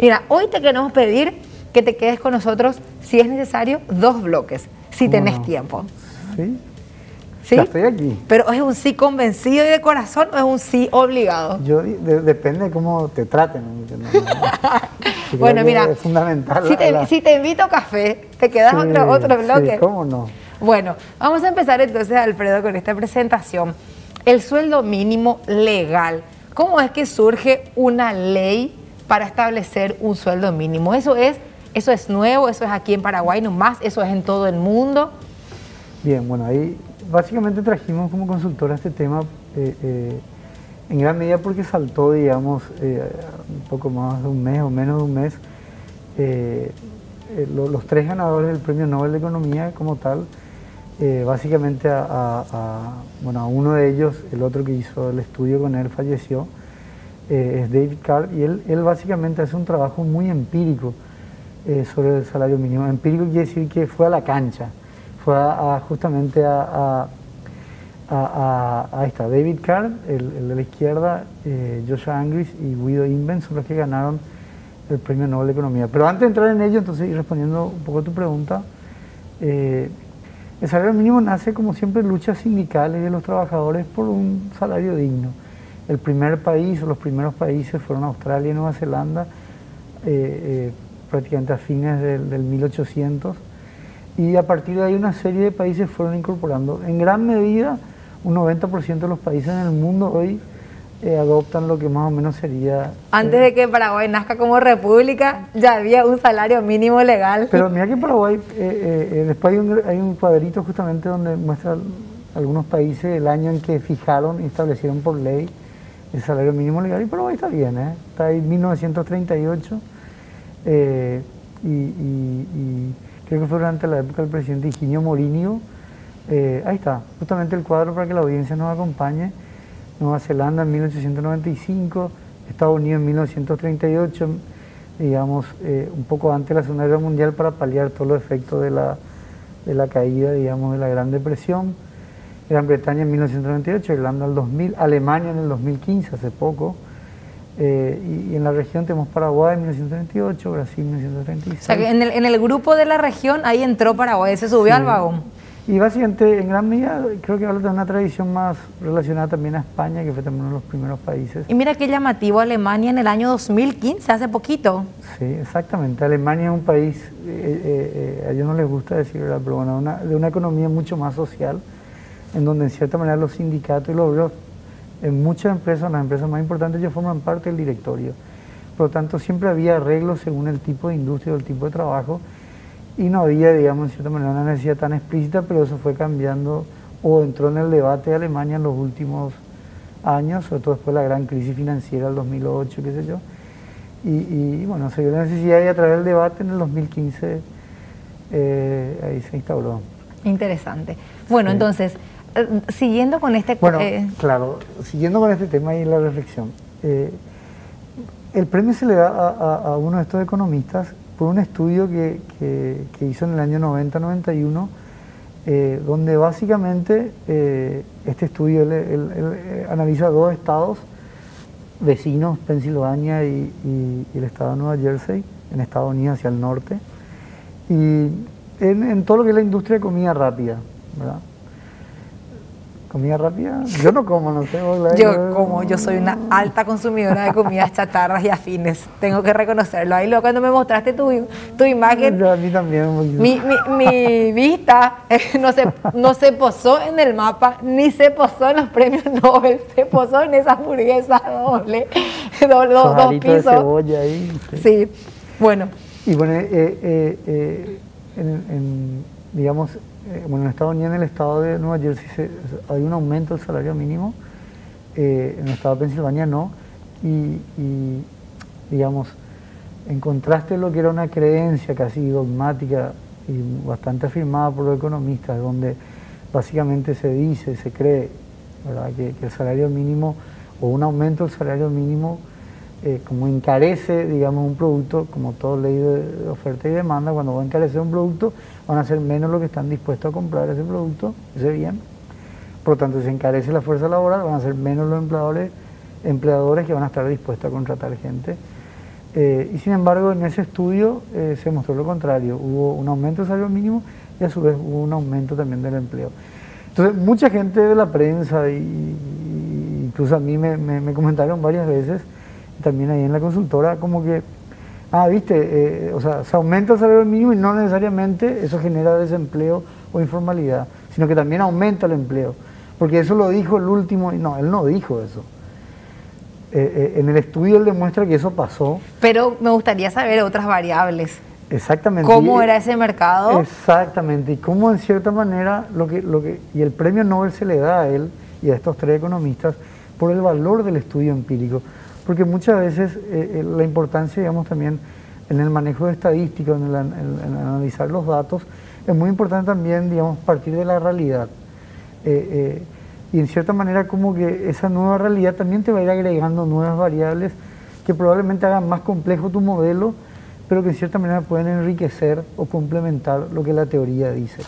Mira, hoy te queremos pedir que te quedes con nosotros, si es necesario, dos bloques, si tenés tiempo. Sí. ¿Sí? Ya estoy aquí. Pero ¿es un sí convencido y de corazón o es un sí obligado? Yo de- depende de cómo te traten. Bueno, mira, es fundamental. Si te, la- si te invito a café, ¿te quedas Sí, otro, otro bloque? Sí, ¿cómo no? Bueno, vamos a empezar entonces, Alfredo, con esta presentación. El sueldo mínimo legal. ¿Cómo es que surge una ley para establecer un sueldo mínimo? Eso es, eso es nuevo, eso es aquí en Paraguay nomás, eso es en todo el mundo. Bien, bueno, ahí básicamente trajimos como consultora este tema eh, eh, en gran medida porque saltó, digamos, eh, un poco más de un mes o menos de un mes, eh, eh, lo- los tres ganadores del Premio Nobel de Economía como tal, eh, básicamente a, a- a- bueno, a uno de ellos, el otro que hizo el estudio con él falleció, eh, es David Carr, y él, él básicamente hace un trabajo muy empírico eh, sobre el salario mínimo. Empírico quiere decir que fue a la cancha, fue a, justamente a, a- a- a- ahí está, David Carr, el, el de la izquierda, eh, Joshua Angris y Guido Inben son los que ganaron el Premio Nobel de Economía. Pero antes de entrar en ello, entonces, y respondiendo un poco a tu pregunta, el salario mínimo nace, como siempre, luchas sindicales de los trabajadores por un salario digno. El primer país los primeros países fueron Australia y Nueva Zelanda, eh, eh, prácticamente a fines del, del 1800, y a partir de ahí una serie de países fueron incorporando. En gran medida, un 90% de los países en el mundo hoy eh, adoptan lo que más o menos sería... Antes eh, de que Paraguay nazca como república, ya había un salario mínimo legal. Pero mira que Paraguay, eh, después hay un, hay un cuadrito justamente donde muestra algunos países el año en que fijaron y establecieron por ley el salario mínimo legal y Paraguay está bien, ¿eh? está ahí 1938 eh, y, creo que fue durante la época del presidente Higinio Morinio. Eh, ahí está, justamente el cuadro para que la audiencia nos acompañe. Nueva Zelanda en 1895, Estados Unidos en 1938, digamos, eh, un poco antes de la Segunda Guerra Mundial para paliar todos los efectos de la, de la caída, digamos, de la Gran Depresión. Gran Bretaña en 1998, Irlanda en el 2000, Alemania en el 2015, hace poco. Eh, y, y en la región tenemos Paraguay en 1938, Brasil en 1936. O sea, que en el, en el grupo de la región, ahí entró Paraguay, se subió Sí. al vagón. Y básicamente, en gran medida, creo que habla de una tradición más relacionada también a España, que fue también uno de los primeros países. Y mira qué llamativo Alemania en el año 2015, hace poquito. Sí, exactamente. Alemania es un país, eh, eh, eh, a ellos no les gusta decir, ¿verdad? pero bueno, una- de una economía mucho más social, en donde en cierta manera los sindicatos y los obreros, en muchas empresas, las empresas más importantes, ellos forman parte del directorio. Por lo tanto, siempre había arreglos según el tipo de industria o el tipo de trabajo, y no había, digamos, en cierta manera una necesidad tan explícita, pero eso fue cambiando o entró en el debate de Alemania en los últimos años, sobre todo después de la gran crisis financiera del 2008, qué sé yo. Y, y, bueno, se vio la necesidad y a través del debate en el 2015 eh, ahí se instauró. Interesante. Bueno, Sí. entonces, eh, siguiendo con este... Bueno, eh, claro, siguiendo con este tema y la reflexión, eh, el premio se le da a, a- a uno de estos economistas por un estudio que, que- que hizo en el año 90-91, eh, donde básicamente este estudio él- él- él, analiza dos estados vecinos, Pensilvania y, y- y el estado de Nueva Jersey, en Estados Unidos hacia el norte, y en, en todo lo que es la industria de comida rápida, ¿verdad? ¿Comida rápida? Yo no como, no sé. vos, la- yo como, yo soy una alta consumidora de comidas chatarras y afines, tengo que reconocerlo. Ahí luego cuando me mostraste tu, tu imagen, Yo a mí también. un mi, mi- mi vista eh, no, se, no se posó en el mapa, ni se posó en los premios Nobel, se posó en esa hamburguesa doble, doble dos, Esos dos aritos de pisos. cebolla ahí. sí. Sí, bueno, Y bueno, eh, eh, eh, en, en, digamos, eh, bueno, en Estados Unidos, en el estado de Nueva Jersey, se- hay un aumento del salario mínimo, eh, en el estado de Pensilvania no, y, digamos, en contraste a lo que era una creencia casi dogmática y bastante afirmada por los economistas, donde básicamente se dice, se cree, ¿verdad? Que el salario mínimo o un aumento del salario mínimo eh, como encarece, digamos, un producto, como todo ley de, oferta y demanda, cuando va a encarecer un producto, van a ser menos lo que están dispuestos a comprar ese producto, ese bien. Por lo tanto, si encarece la fuerza laboral, van a ser menos los empleadores, empleadores que van a estar dispuestos a contratar gente. y sin embargo, en ese estudio se mostró lo contrario. Hubo un aumento del salario mínimo y a su vez hubo un aumento también del empleo. Entonces, mucha gente de la prensa, y, incluso a mí me, comentaron varias veces, también ahí en la consultora, como que, ah, viste, eh, o sea, se aumenta el salario mínimo y no necesariamente eso genera desempleo o informalidad, sino que también aumenta el empleo. Porque eso lo dijo el último, no, él no dijo eso. Eh, eh, en el estudio él demuestra que eso pasó. Pero me gustaría saber otras variables. Exactamente. ¿Cómo era ese mercado? Exactamente, y cómo en cierta manera lo que, lo que, y el premio Nobel se le da a él y a estos tres economistas por el valor del estudio empírico, porque muchas veces eh, eh, la importancia, digamos, también en el manejo de estadística, en, analizar los datos, es muy importante también, digamos, partir de la realidad. Eh, y en cierta manera como que esa nueva realidad también te va a ir agregando nuevas variables que probablemente hagan más complejo tu modelo, pero que en cierta manera pueden enriquecer o complementar lo que la teoría dice.